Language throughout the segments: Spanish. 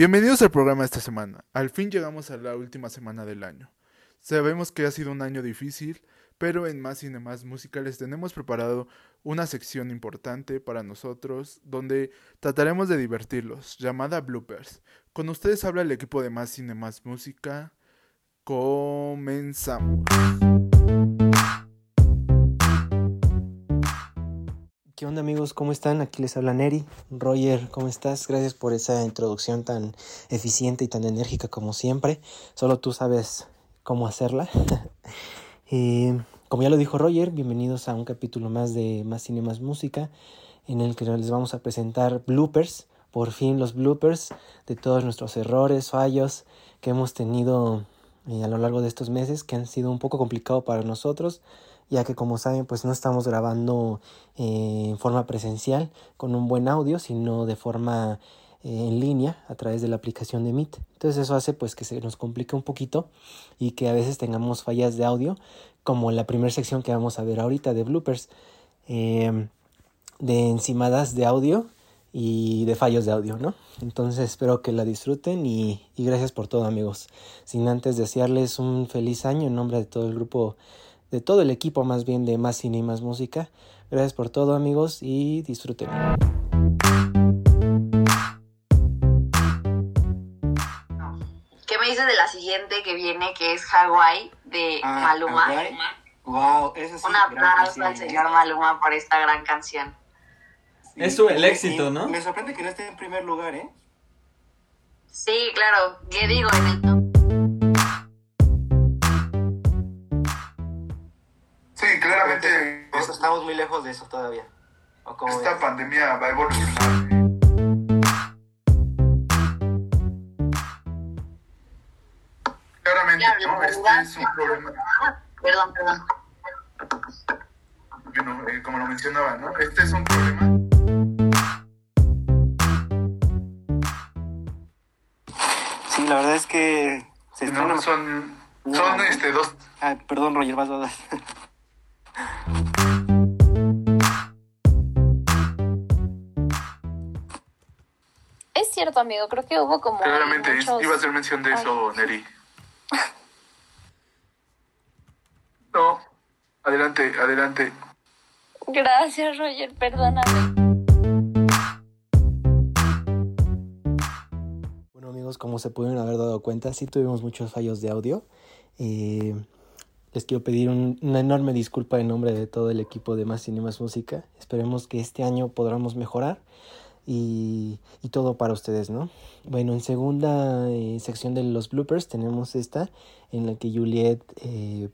Bienvenidos al programa de esta semana. Al fin llegamos a la última semana del año. Sabemos que ha sido un año difícil, pero en Más Cinemas Musicales tenemos preparado una sección importante para nosotros donde trataremos de divertirlos, llamada Bloopers. Con ustedes habla el equipo de Más Cinemas Música. Comenzamos. ¿Qué onda amigos? ¿Cómo están? Aquí les habla Neri. Roger, ¿cómo estás? Gracias por esa introducción tan eficiente y tan enérgica como siempre. Solo tú sabes cómo hacerla. Eh, como ya lo dijo Roger, bienvenidos a un capítulo más de Más Cine Más Música, en el que les vamos a presentar bloopers, por fin los bloopers de todos nuestros errores, fallos que hemos tenido eh, a lo largo de estos meses, que han sido un poco complicado para nosotros, ya que como saben pues no estamos grabando eh, en forma presencial con un buen audio, sino de forma eh, en línea a través de la aplicación de Meet. Entonces eso hace pues que se nos complique un poquito y que a veces tengamos fallas de audio, como la primera sección que vamos a ver ahorita de bloopers, em, de encimadas de audio y de fallos de audio, ¿no? Entonces espero que la disfruten y, y gracias por todo amigos. Sin antes desearles un feliz año en nombre de todo el grupo, de todo el equipo más bien de Más Cine y Más Música. Gracias por todo amigos y disfruten. ¿Qué me dices de la siguiente que viene, que es Hawaii de Ah, Maluma? Hawái. Wow, esa sí. Un aplauso al señor Maluma por esta gran canción. Sí. Es su- el éxito, y ¿no? Me sorprende que no esté en primer lugar, ¿eh? Sí, claro, ¿qué digo? En el Eso, estamos muy lejos de eso todavía. ¿O cómo esta ves? pandemia va a evolucionar. Claramente, ¿no? Este es un problema, Perdón, perdón. bueno, eh, como lo mencionaba, ¿no? Este es un problema. Sí, la verdad es que se No, son, son este, dos, Ah, perdón, Roger, vas, vas, vas. Cierto, amigo, creo que hubo como claramente, muchos... iba a hacer mención de eso, Neri. No, adelante, adelante. Gracias, Roger, perdóname. Bueno amigos, como se pudieron haber dado cuenta, sí tuvimos muchos fallos de audio. Eh, les quiero pedir un- una enorme disculpa en nombre de todo el equipo de Más Cine Más Música. Esperemos que este año podamos mejorar y, y todo para ustedes, ¿no? Bueno, en segunda eh, sección de los bloopers tenemos esta en la que Juliet eh,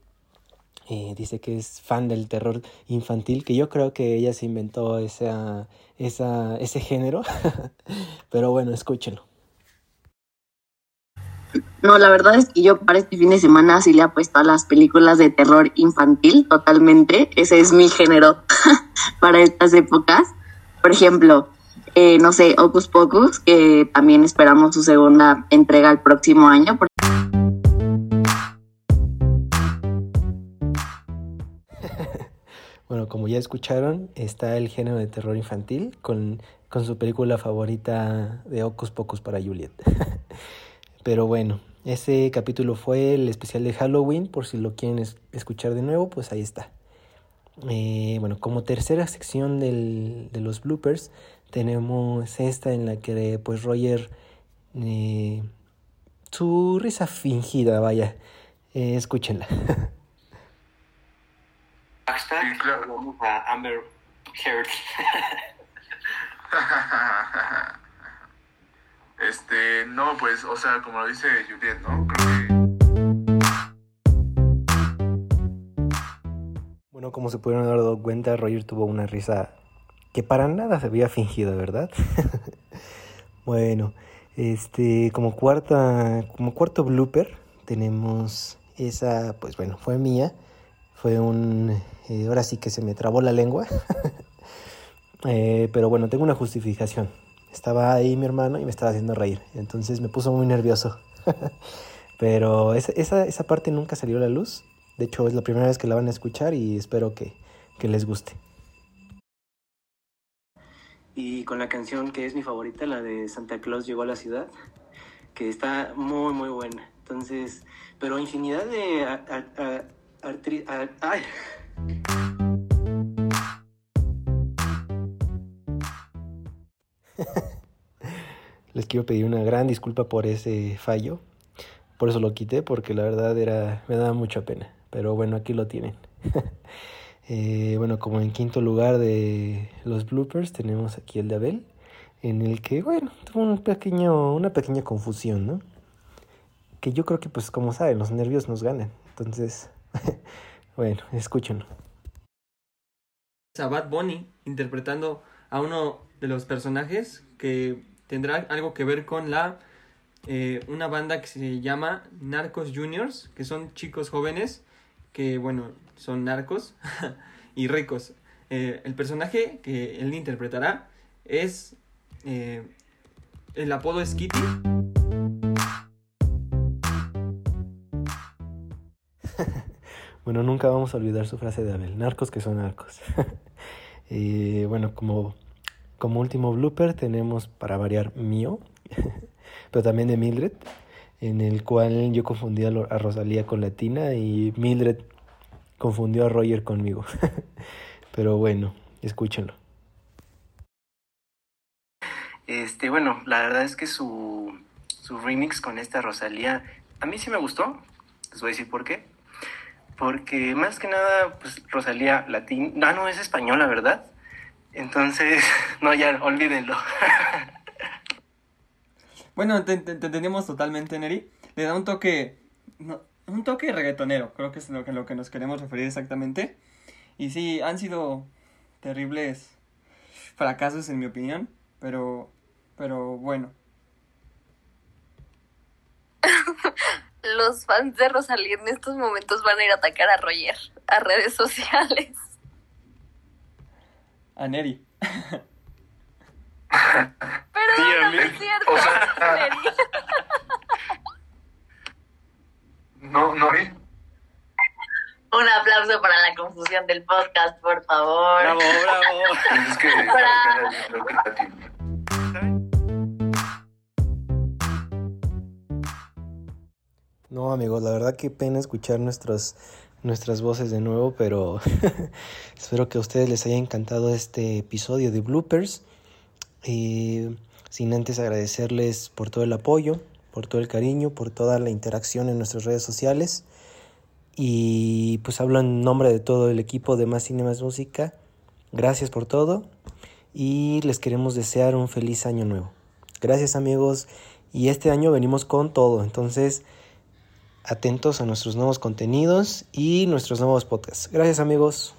eh, dice que es fan del terror infantil, que yo creo que ella se inventó esa, esa, ese género, pero bueno, escúchenlo. No, la verdad es que yo para este fin de semana sí le apuesto a las películas de terror infantil, totalmente. Ese es mi género para estas épocas. Por ejemplo, eh, no sé, Ocus Pocus, que también esperamos su segunda entrega el próximo año. Bueno, como ya escucharon, está el género de terror infantil con, con su película favorita de Ocus Pocus para Juliet. Pero bueno, ese capítulo fue el especial de Halloween, por si lo quieren es- escuchar de nuevo, pues ahí está. Eh, bueno, como tercera sección del- de los bloopers, tenemos esta en la que pues Roger, eh, su risa fingida, vaya, eh, escúchenla. Hashtag, Sí, claro. vamos a Amber Heard. Este, no, pues, o sea, como lo dice Juliet, ¿no? Creo que Bueno, como se pudieron haber dado cuenta, Roger tuvo una risa que para nada se había fingido, ¿verdad? bueno, este, como cuarta, como cuarto blooper, tenemos esa, pues bueno, fue mía. Fue un, eh, ahora sí que se me trabó la lengua. Eh, pero bueno, tengo una justificación. Estaba ahí mi hermano y me estaba haciendo reír. Entonces me puso muy nervioso. pero esa, esa, esa parte nunca salió a la luz. De hecho, es la primera vez que la van a escuchar y espero que, que les guste. Y con la canción que es mi favorita, la de Santa Claus llegó a la ciudad. que está muy, muy buena. Entonces, pero infinidad de a- ay. Les quiero pedir una gran disculpa por ese fallo. Por eso lo quité, porque la verdad era, me daba mucha pena. Pero bueno, aquí lo tienen. Eh, bueno, como en quinto lugar de los bloopers tenemos aquí el de Abel, en el que, bueno, tuvo un pequeño, una pequeña confusión, ¿no? Que yo creo que, pues, como saben, los nervios nos ganan. Entonces, bueno, escúchenlo. a Bad Bunny interpretando a uno de los personajes que tendrá algo que ver con la eh, una banda que se llama Narcos Juniors, que son chicos jóvenes que bueno son narcos y ricos. Eh, el personaje que él interpretará es eh, el apodo es Kitty. Bueno, nunca vamos a olvidar su frase de Abel, narcos que son narcos. y bueno, como, como último blooper tenemos para variar mío, pero también de Mildred, en el cual yo confundí a, Lo- a Rosalía con Latina y Mildred confundió a Roger conmigo. pero bueno, escúchenlo. Este, bueno, la verdad es que su, su remix con esta Rosalía, a mí sí me gustó. Les voy a decir por qué. Porque más que nada, pues Rosalía latín, no, no es española, ¿verdad? Entonces, no, ya, olvídenlo. Bueno, te, te- te entendemos totalmente, Neri. Le da un toque, no, un toque reggaetonero, creo que es lo que, lo que nos queremos referir exactamente. Y sí, han sido terribles fracasos en mi opinión, pero, pero bueno. Los fans de Rosalía en estos momentos van a ir a atacar a Roger a redes sociales. A Neri. Pero no, no es cierto. O sea- Neri. No, no vi. Un aplauso para la confusión del podcast, por favor. bravo, bravo. Es que No, amigos, la verdad que pena escuchar nuestros, nuestras voces de nuevo, pero espero que a ustedes les haya encantado este episodio de bloopers. Y sin antes agradecerles por todo el apoyo, por todo el cariño, por toda la interacción en nuestras redes sociales. Y pues hablo en nombre de todo el equipo de Más Cine Más Música. Gracias por todo y les queremos desear un feliz año nuevo. Gracias amigos y este año venimos con todo, entonces atentos a nuestros nuevos contenidos y nuestros nuevos podcasts. Gracias amigos.